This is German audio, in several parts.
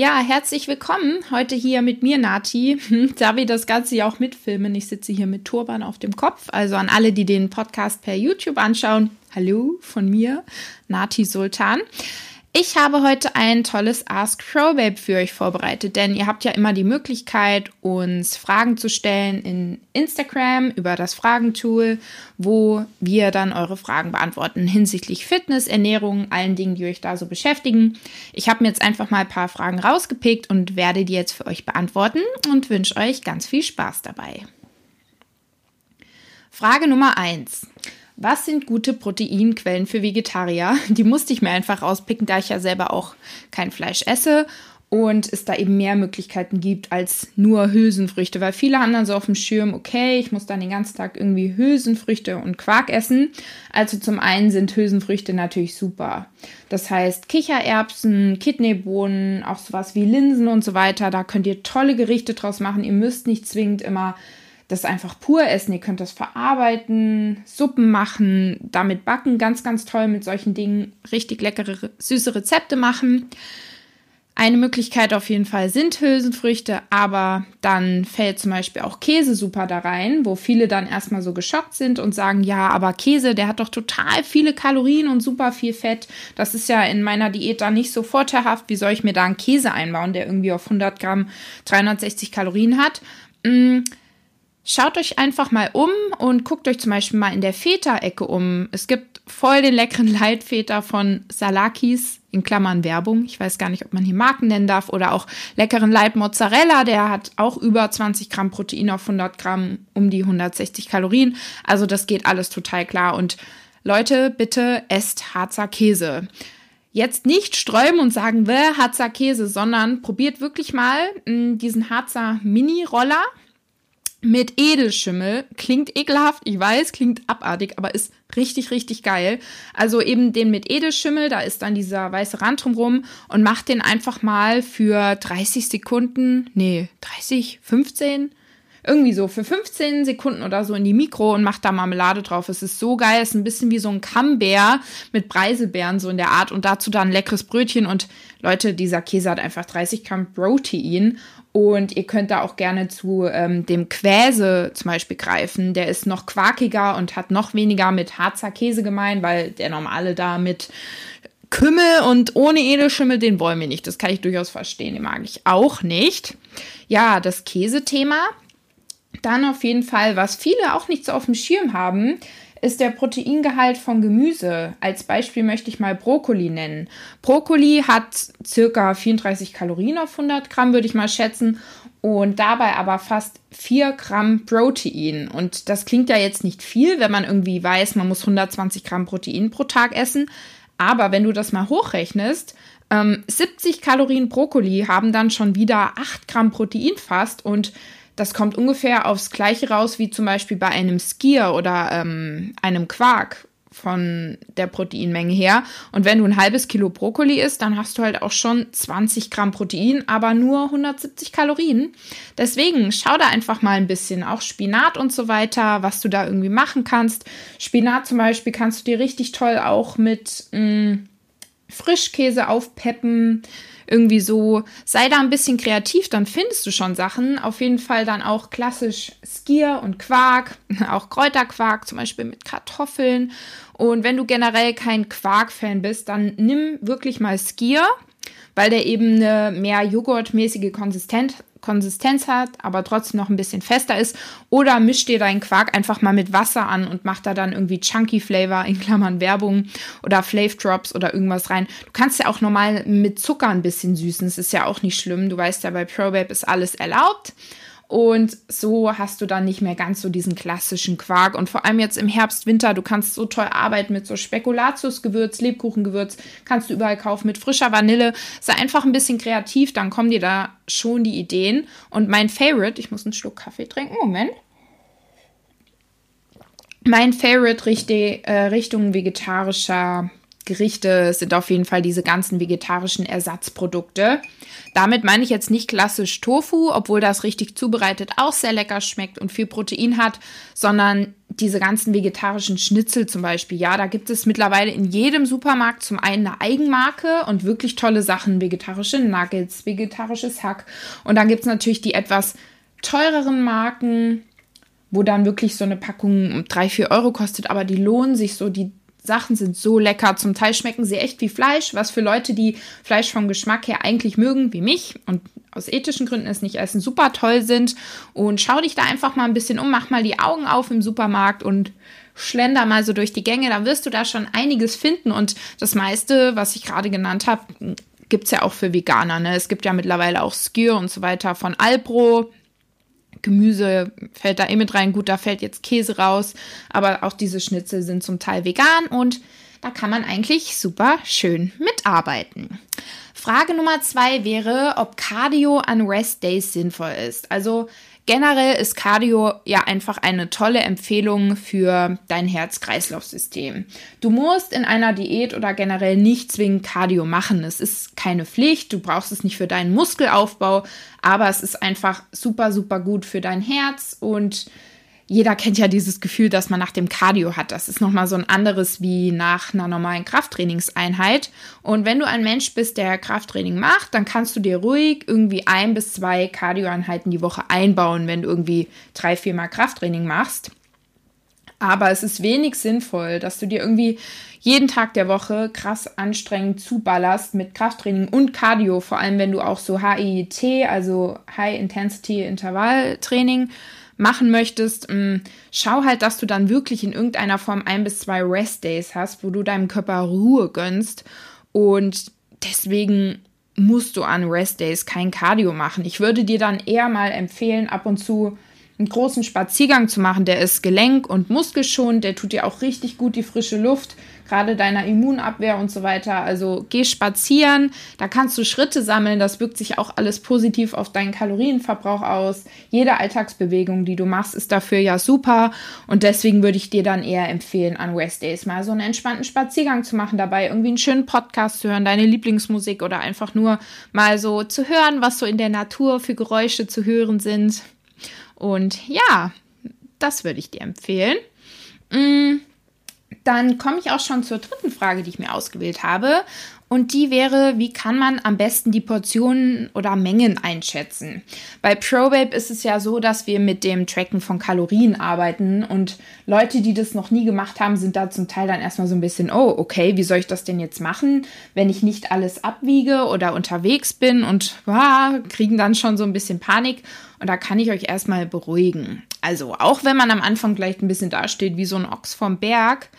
Ja, herzlich willkommen heute hier mit mir, Nati. Da wir das Ganze ja auch mitfilmen. Ich sitze hier mit Turban auf dem Kopf. Also an alle, die den Podcast per YouTube anschauen. Hallo von mir, Nati Sultan. Ich habe heute ein tolles Ask Crowbabe für euch vorbereitet, denn ihr habt ja immer die Möglichkeit, uns Fragen zu stellen in Instagram über das Fragentool, wo wir dann eure Fragen beantworten hinsichtlich Fitness, Ernährung, allen Dingen, die euch da so beschäftigen. Ich habe mir jetzt einfach mal ein paar Fragen rausgepickt und werde die jetzt für euch beantworten und wünsche euch ganz viel Spaß dabei. Frage Nummer 1. Was sind gute Proteinquellen für Vegetarier? Die musste ich mir einfach rauspicken, da ich ja selber auch kein Fleisch esse und es da eben mehr Möglichkeiten gibt als nur Hülsenfrüchte, weil viele haben dann so auf dem Schirm, okay, ich muss dann den ganzen Tag irgendwie Hülsenfrüchte und Quark essen. Also zum einen sind Hülsenfrüchte natürlich super. Das heißt Kichererbsen, Kidneybohnen, auch sowas wie Linsen und so weiter, da könnt ihr tolle Gerichte draus machen. Ihr müsst nicht zwingend immer das einfach pur essen. Ihr könnt das verarbeiten, Suppen machen, damit backen, ganz, ganz toll mit solchen Dingen richtig leckere, süße Rezepte machen. Eine Möglichkeit auf jeden Fall sind Hülsenfrüchte, aber dann fällt zum Beispiel auch Käse super da rein, wo viele dann erstmal so geschockt sind und sagen, ja, aber Käse, der hat doch total viele Kalorien und super viel Fett. Das ist ja in meiner Diät dann nicht so vorteilhaft. Wie soll ich mir da einen Käse einbauen, der irgendwie auf 100 Gramm 360 Kalorien hat? Hm, Schaut euch einfach mal um und guckt euch zum Beispiel mal in der Feta-Ecke um. Es gibt voll den leckeren Leitfeta von Salakis, in Klammern Werbung. Ich weiß gar nicht, ob man hier Marken nennen darf. Oder auch leckeren Light Mozzarella, der hat auch über 20 Gramm Protein auf 100 Gramm, um die 160 Kalorien. Also das geht alles total klar. Und Leute, bitte esst Harzer Käse. Jetzt nicht sträuben und sagen, Harzer Käse, sondern probiert wirklich mal mh, diesen Harzer Mini-Roller mit Edelschimmel. Klingt ekelhaft, ich weiß, klingt abartig, aber ist richtig, richtig geil. Also eben den mit Edelschimmel, da ist dann dieser weiße Rand drumrum und macht den einfach mal für 30 Sekunden, nee, 30, 15, irgendwie so für 15 Sekunden oder so in die Mikro und macht da Marmelade drauf. Es ist so geil, es ist ein bisschen wie so ein Camembert mit Preiselbeeren so in der Art und dazu dann leckeres Brötchen und Leute, dieser Käse hat einfach 30 Gramm Protein und ihr könnt da auch gerne zu ähm, dem Quäse zum Beispiel greifen. Der ist noch quarkiger und hat noch weniger mit Harzer Käse gemein, weil der normale da mit Kümmel und ohne Edelschimmel, den wollen wir nicht. Das kann ich durchaus verstehen. Den mag ich auch nicht. Ja, das Käsethema. Dann auf jeden Fall, was viele auch nicht so auf dem Schirm haben, ist der Proteingehalt von Gemüse. Als Beispiel möchte ich mal Brokkoli nennen. Brokkoli hat circa 34 Kalorien auf 100 Gramm, würde ich mal schätzen. Und dabei aber fast 4 Gramm Protein. Und das klingt ja jetzt nicht viel, wenn man irgendwie weiß, man muss 120 Gramm Protein pro Tag essen. Aber wenn du das mal hochrechnest, ähm, 70 Kalorien Brokkoli haben dann schon wieder 8 Gramm Protein fast. Und das kommt ungefähr aufs Gleiche raus wie zum Beispiel bei einem Skier oder ähm, einem Quark von der Proteinmenge her. Und wenn du ein halbes Kilo Brokkoli isst, dann hast du halt auch schon 20 Gramm Protein, aber nur 170 Kalorien. Deswegen schau da einfach mal ein bisschen, auch Spinat und so weiter, was du da irgendwie machen kannst. Spinat zum Beispiel kannst du dir richtig toll auch mit mh, mm, Frischkäse aufpeppen irgendwie so, sei da ein bisschen kreativ, dann findest du schon Sachen. Auf jeden Fall dann auch klassisch Skier und Quark, auch Kräuterquark, zum Beispiel mit Kartoffeln. Und wenn du generell kein Quark-Fan bist, dann nimm wirklich mal Skier, weil der eben eine mehr joghurtmäßige Konsistenz Konsistenz hat, aber trotzdem noch ein bisschen fester ist. Oder misch dir deinen Quark einfach mal mit Wasser an und mach da dann irgendwie Chunky Flavor in Klammern Werbung oder Flav Drops oder irgendwas rein. Du kannst ja auch normal mit Zucker ein bisschen süßen. Das ist ja auch nicht schlimm. Du weißt ja, bei ProBabe ist alles erlaubt. Und so hast du dann nicht mehr ganz so diesen klassischen Quark. Und vor allem jetzt im Herbst, Winter, du kannst so toll arbeiten mit so Spekulatiusgewürz, Lebkuchengewürz, kannst du überall kaufen mit frischer Vanille. Sei einfach ein bisschen kreativ, dann kommen dir da schon die Ideen. Und mein Favorite, ich muss einen Schluck Kaffee trinken, Moment. Mein Favorite äh, Richtung vegetarischer Gerichte sind auf jeden Fall diese ganzen vegetarischen Ersatzprodukte. Damit meine ich jetzt nicht klassisch Tofu, obwohl das richtig zubereitet auch sehr lecker schmeckt und viel Protein hat, sondern diese ganzen vegetarischen Schnitzel zum Beispiel. Ja, da gibt es mittlerweile in jedem Supermarkt zum einen eine Eigenmarke und wirklich tolle Sachen, vegetarische Nuggets, vegetarisches Hack. Und dann gibt es natürlich die etwas teureren Marken, wo dann wirklich so eine Packung drei vier Euro kostet, aber die lohnen sich so, die Sachen sind so lecker. Zum Teil schmecken sie echt wie Fleisch, was für Leute, die Fleisch vom Geschmack her eigentlich mögen, wie mich und aus ethischen Gründen es nicht essen, super toll sind. Und schau dich da einfach mal ein bisschen um, mach mal die Augen auf im Supermarkt und schlender mal so durch die Gänge. Dann wirst du da schon einiges finden. Und das meiste, was ich gerade genannt habe, gibt es ja auch für Veganer. Ne? Es gibt ja mittlerweile auch Skür und so weiter von Alpro. Gemüse fällt da eh mit rein. Gut, da fällt jetzt Käse raus, aber auch diese Schnitzel sind zum Teil vegan und da kann man eigentlich super schön mitarbeiten. Frage Nummer zwei wäre, ob Cardio an Rest Days sinnvoll ist. Also Generell ist Cardio ja einfach eine tolle Empfehlung für dein Herz-Kreislauf-System. Du musst in einer Diät oder generell nicht zwingend Cardio machen. Es ist keine Pflicht, du brauchst es nicht für deinen Muskelaufbau, aber es ist einfach super, super gut für dein Herz und jeder kennt ja dieses Gefühl, dass man nach dem Cardio hat. Das ist nochmal so ein anderes wie nach einer normalen Krafttrainingseinheit. Und wenn du ein Mensch bist, der Krafttraining macht, dann kannst du dir ruhig irgendwie ein bis zwei Cardioeinheiten die Woche einbauen, wenn du irgendwie drei, viermal Krafttraining machst. Aber es ist wenig sinnvoll, dass du dir irgendwie jeden Tag der Woche krass anstrengend zuballerst mit Krafttraining und Cardio, vor allem wenn du auch so HIIT, also High Intensity Intervalltraining, machen möchtest, mm, schau halt, dass du dann wirklich in irgendeiner Form ein bis zwei Rest Days hast, wo du deinem Körper Ruhe gönnst. Und deswegen musst du an Rest Days kein Cardio machen. Ich würde dir dann eher mal empfehlen, ab und zu einen großen Spaziergang zu machen. Der ist gelenk- und muskelschonend, der tut dir auch richtig gut die frische Luft gerade deiner Immunabwehr und so weiter. Also geh spazieren, da kannst du Schritte sammeln, das wirkt sich auch alles positiv auf deinen Kalorienverbrauch aus. Jede Alltagsbewegung, die du machst, ist dafür ja super und deswegen würde ich dir dann eher empfehlen, an Rest Days mal so einen entspannten Spaziergang zu machen, dabei irgendwie einen schönen Podcast zu hören, deine Lieblingsmusik oder einfach nur mal so zu hören, was so in der Natur für Geräusche zu hören sind. Und ja, das würde ich dir empfehlen. Mmh dann komme ich auch schon zur dritten Frage, die ich mir ausgewählt habe. Und die wäre, wie kann man am besten die Portionen oder Mengen einschätzen? Bei ProBabe ist es ja so, dass wir mit dem Tracken von Kalorien arbeiten und Leute, die das noch nie gemacht haben, sind da zum Teil dann erstmal so ein bisschen, oh, okay, wie soll ich das denn jetzt machen, wenn ich nicht alles abwiege oder unterwegs bin und ah, kriegen dann schon so ein bisschen Panik. Und da kann ich euch erstmal beruhigen. Also, auch wenn man am Anfang gleich ein bisschen dasteht wie so ein Ochs vom Berg,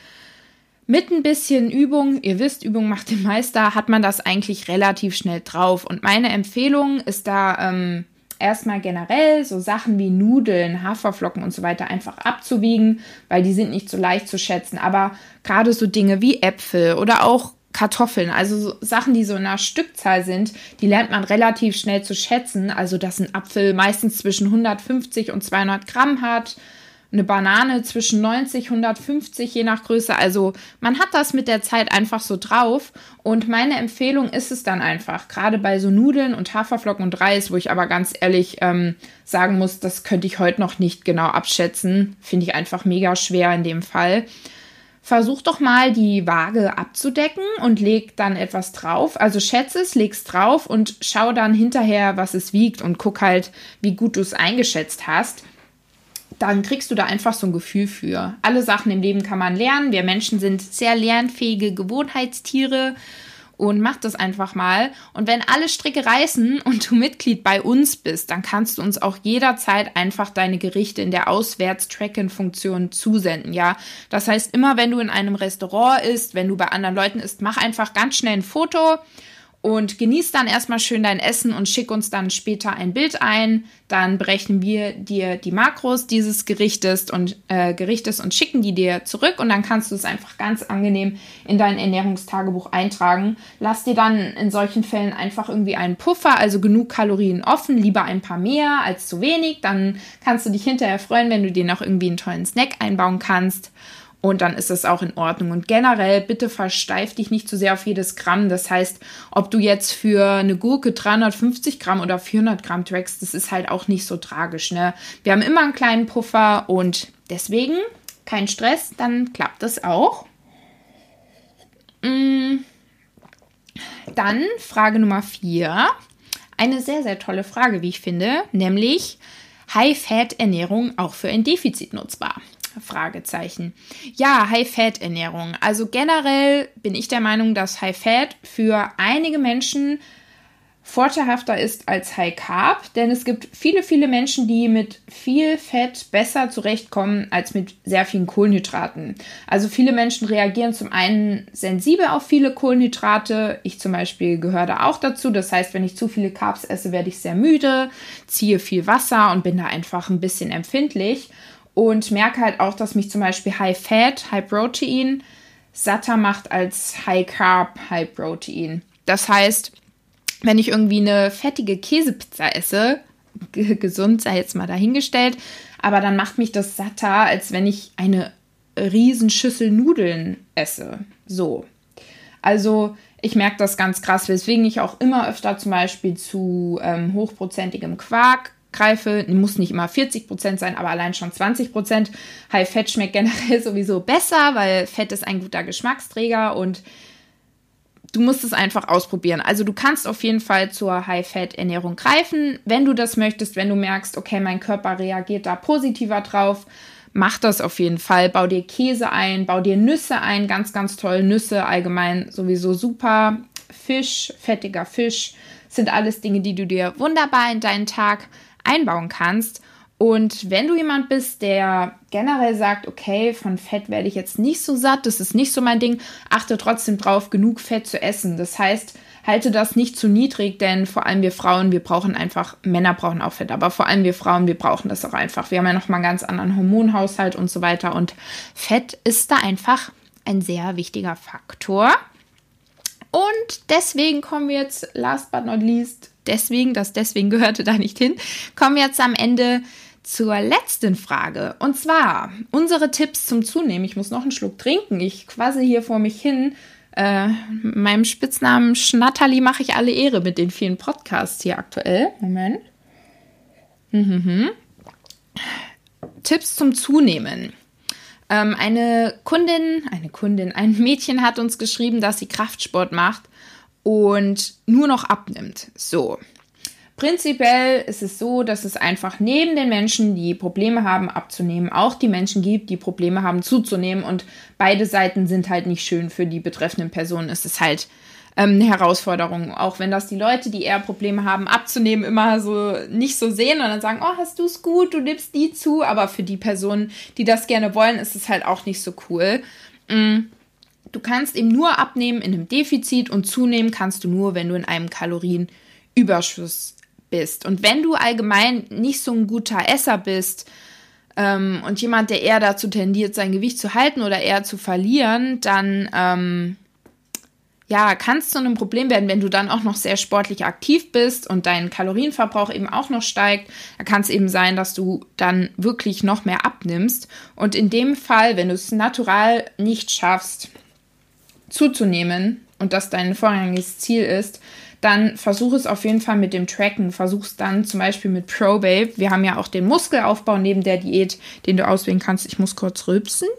mit ein bisschen Übung, ihr wisst, Übung macht den Meister, hat man das eigentlich relativ schnell drauf. Und meine Empfehlung ist da ähm, erstmal generell so Sachen wie Nudeln, Haferflocken und so weiter einfach abzuwiegen, weil die sind nicht so leicht zu schätzen. Aber gerade so Dinge wie Äpfel oder auch Kartoffeln, also so Sachen, die so in einer Stückzahl sind, die lernt man relativ schnell zu schätzen. Also, dass ein Apfel meistens zwischen 150 und 200 Gramm hat eine Banane zwischen 90, 150 je nach Größe. Also man hat das mit der Zeit einfach so drauf. Und meine Empfehlung ist es dann einfach, gerade bei so Nudeln und Haferflocken und Reis, wo ich aber ganz ehrlich ähm, sagen muss, das könnte ich heute noch nicht genau abschätzen. Finde ich einfach mega schwer in dem Fall. Versuch doch mal die Waage abzudecken und leg dann etwas drauf. Also schätze es, leg's drauf und schau dann hinterher, was es wiegt und guck halt, wie gut du es eingeschätzt hast dann kriegst du da einfach so ein Gefühl für. Alle Sachen im Leben kann man lernen. Wir Menschen sind sehr lernfähige Gewohnheitstiere und mach das einfach mal. Und wenn alle Stricke reißen und du Mitglied bei uns bist, dann kannst du uns auch jederzeit einfach deine Gerichte in der Auswärts-Tracken-Funktion zusenden. Ja, das heißt, immer wenn du in einem Restaurant isst, wenn du bei anderen Leuten isst, mach einfach ganz schnell ein Foto und genieß dann erstmal schön dein Essen und schick uns dann später ein Bild ein. Dann berechnen wir dir die Makros dieses Gerichtes und äh, Gerichtes und schicken die dir zurück und dann kannst du es einfach ganz angenehm in dein Ernährungstagebuch eintragen. Lass dir dann in solchen Fällen einfach irgendwie einen Puffer, also genug Kalorien offen, lieber ein paar mehr als zu wenig. Dann kannst du dich hinterher freuen, wenn du dir noch irgendwie einen tollen Snack einbauen kannst. Und dann ist es auch in Ordnung. Und generell, bitte versteif dich nicht zu sehr auf jedes Gramm. Das heißt, ob du jetzt für eine Gurke 350 Gramm oder 400 Gramm trackst, das ist halt auch nicht so tragisch. Ne? Wir haben immer einen kleinen Puffer und deswegen kein Stress, dann klappt das auch. Mm. Dann Frage Nummer 4. Eine sehr, sehr tolle Frage, wie ich finde, nämlich High-Fat-Ernährung auch für ein Defizit nutzbar? Fragezeichen. Ja, High-Fat-Ernährung. Also generell bin ich der Meinung, dass High-Fat für einige Menschen vorteilhafter ist als High Carb, denn es gibt viele, viele Menschen, die mit viel Fett besser zurechtkommen als mit sehr vielen Kohlenhydraten. Also viele Menschen reagieren zum einen sensibel auf viele Kohlenhydrate. Ich zum Beispiel gehöre da auch dazu. Das heißt, wenn ich zu viele Carbs esse, werde ich sehr müde, ziehe viel Wasser und bin da einfach ein bisschen empfindlich und merke halt auch, dass mich zum Beispiel High Fat, High Protein satter macht als High Carb, High Protein. Das heißt, wenn ich irgendwie eine fettige Käsepizza esse, gesund sei jetzt mal dahingestellt, aber dann macht mich das satter, als wenn ich eine Riesenschüssel Nudeln esse. So. Also ich merke das ganz krass, weswegen ich auch immer öfter zum Beispiel zu ähm, hochprozentigem Quark greife. Muss nicht immer 40 Prozent sein, aber allein schon 20 Prozent. High Fett schmeckt generell sowieso besser, weil Fett ist ein guter Geschmacksträger und du musst es einfach ausprobieren. Also du kannst auf jeden Fall zur High-Fat-Ernährung greifen, wenn du das möchtest, wenn du merkst, okay, mein Körper reagiert da positiver drauf. Mach das auf jeden Fall. Bau dir Käse ein, bau dir Nüsse ein, ganz, ganz toll. Nüsse allgemein sowieso super. Fisch, fettiger Fisch sind alles Dinge, die du dir wunderbar in deinen Tag einbauen kannst. Und wenn du jemand bist, der generell sagt, okay, von Fett werde ich jetzt nicht so satt, das ist nicht so mein Ding, achte trotzdem drauf, genug Fett zu essen. Das heißt, halte das nicht zu niedrig, denn vor allem wir Frauen, wir brauchen einfach, Männer brauchen auch Fett, aber vor allem wir Frauen, wir brauchen das auch einfach. Wir haben ja nochmal einen ganz anderen Hormonhaushalt und so weiter und Fett ist da einfach ein sehr wichtiger Faktor. Und deswegen kommen wir jetzt, last but not least, deswegen, das deswegen gehörte da nicht hin, kommen wir jetzt am Ende zur letzten Frage. Und zwar unsere Tipps zum Zunehmen. Ich muss noch einen Schluck trinken. Ich quasse hier vor mich hin. Äh, meinem Spitznamen Schnatterli mache ich alle Ehre mit den vielen Podcasts hier aktuell. Moment. Mhm. Tipps zum Zunehmen. Ähm, eine Kundin, eine Kundin, ein Mädchen hat uns geschrieben, dass sie Kraftsport macht und nur noch abnimmt. So. Prinzipiell ist es so, dass es einfach neben den Menschen, die Probleme haben abzunehmen, auch die Menschen gibt, die Probleme haben zuzunehmen. Und beide Seiten sind halt nicht schön für die betreffenden Personen. Es ist halt ähm, eine Herausforderung. Auch wenn das die Leute, die eher Probleme haben abzunehmen, immer so nicht so sehen und dann sagen, oh, hast du es gut, du nimmst die zu. Aber für die Personen, die das gerne wollen, ist es halt auch nicht so cool. Mhm. Du kannst eben nur abnehmen in einem Defizit und zunehmen kannst du nur, wenn du in einem Kalorienüberschuss bist. Und wenn du allgemein nicht so ein guter Esser bist ähm, und jemand, der eher dazu tendiert, sein Gewicht zu halten oder eher zu verlieren, dann ähm, ja, kann es zu einem Problem werden, wenn du dann auch noch sehr sportlich aktiv bist und dein Kalorienverbrauch eben auch noch steigt. Da kann es eben sein, dass du dann wirklich noch mehr abnimmst. Und in dem Fall, wenn du es natural nicht schaffst, zuzunehmen und das dein vorrangiges Ziel ist, dann versuch es auf jeden Fall mit dem Tracken. Versuch es dann zum Beispiel mit ProBabe. Wir haben ja auch den Muskelaufbau neben der Diät, den du auswählen kannst. Ich muss kurz rülpsen.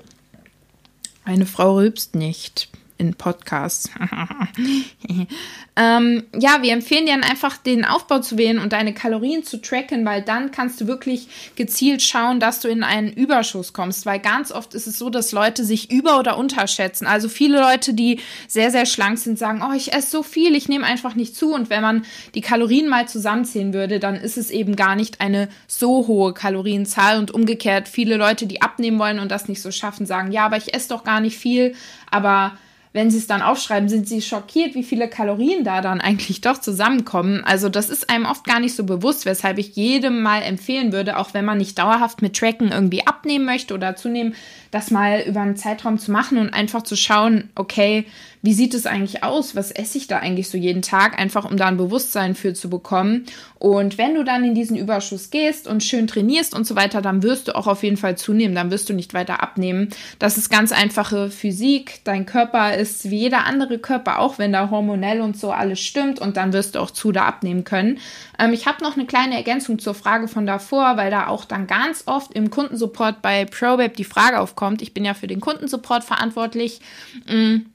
Eine Frau rülpst nicht in Podcasts. ähm, ja, wir empfehlen dir dann einfach den Aufbau zu wählen und deine Kalorien zu tracken, weil dann kannst du wirklich gezielt schauen, dass du in einen Überschuss kommst, weil ganz oft ist es so, dass Leute sich über- oder unterschätzen. Also viele Leute, die sehr, sehr schlank sind, sagen, oh, ich esse so viel, ich nehme einfach nicht zu. Und wenn man die Kalorien mal zusammenzählen würde, dann ist es eben gar nicht eine so hohe Kalorienzahl und umgekehrt viele Leute, die abnehmen wollen und das nicht so schaffen, sagen, ja, aber ich esse doch gar nicht viel, aber wenn sie es dann aufschreiben, sind sie schockiert, wie viele Kalorien da dann eigentlich doch zusammenkommen. Also das ist einem oft gar nicht so bewusst, weshalb ich jedem mal empfehlen würde, auch wenn man nicht dauerhaft mit Tracken irgendwie abnehmen möchte oder zunehmen, das mal über einen Zeitraum zu machen und einfach zu schauen, okay, wie sieht es eigentlich aus? Was esse ich da eigentlich so jeden Tag? Einfach um da ein Bewusstsein für zu bekommen. Und wenn du dann in diesen Überschuss gehst und schön trainierst und so weiter, dann wirst du auch auf jeden Fall zunehmen. Dann wirst du nicht weiter abnehmen. Das ist ganz einfache Physik. Dein Körper ist wie jeder andere Körper, auch wenn da hormonell und so alles stimmt. Und dann wirst du auch zu da abnehmen können. Ähm, ich habe noch eine kleine Ergänzung zur Frage von davor, weil da auch dann ganz oft im Kundensupport bei ProWeb die Frage aufkommt. Ich bin ja für den Kundensupport verantwortlich, mm,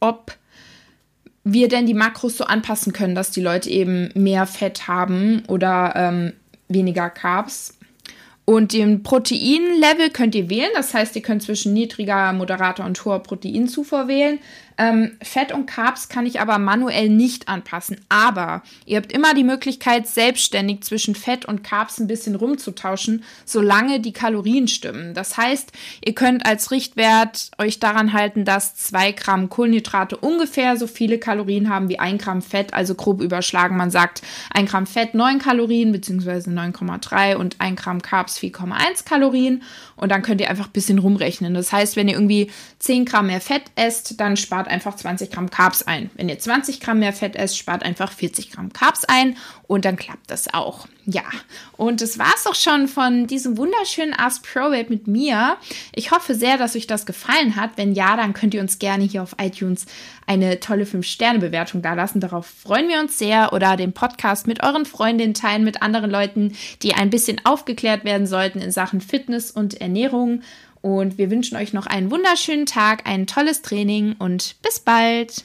ob wir denn die Makros so anpassen können, dass die Leute eben mehr Fett haben oder ähm, weniger Carbs. Und den Proteinlevel könnt ihr wählen. Das heißt, ihr könnt zwischen niedriger, moderater und hoher Proteinzufuhr wählen. Ähm, Fett und Carbs kann ich aber manuell nicht anpassen. Aber ihr habt immer die Möglichkeit, selbstständig zwischen Fett und Carbs ein bisschen rumzutauschen, solange die Kalorien stimmen. Das heißt, ihr könnt als Richtwert euch daran halten, dass 2 Gramm Kohlenhydrate ungefähr so viele Kalorien haben wie 1 Gramm Fett, also grob überschlagen. Man sagt 1 Gramm Fett 9 Kalorien beziehungsweise 9,3 und 1 Gramm Carbs 4,1 Kalorien. Und dann könnt ihr einfach ein bisschen rumrechnen. Das heißt, wenn ihr irgendwie 10 Gramm mehr Fett esst, dann spart einfach 20 Gramm Carbs ein. Wenn ihr 20 Gramm mehr Fett esst, spart einfach 40 Gramm Carbs ein und dann klappt das auch. Ja, und das war's doch schon von diesem wunderschönen Ask Pro Web mit mir. Ich hoffe sehr, dass euch das gefallen hat. Wenn ja, dann könnt ihr uns gerne hier auf iTunes eine tolle 5-Sterne-Bewertung dalassen. Darauf freuen wir uns sehr. Oder den Podcast mit euren Freundinnen teilen, mit anderen Leuten, die ein bisschen aufgeklärt werden sollten in Sachen Fitness und Ernährung. Und wir wünschen euch noch einen wunderschönen Tag, ein tolles Training und bis bald.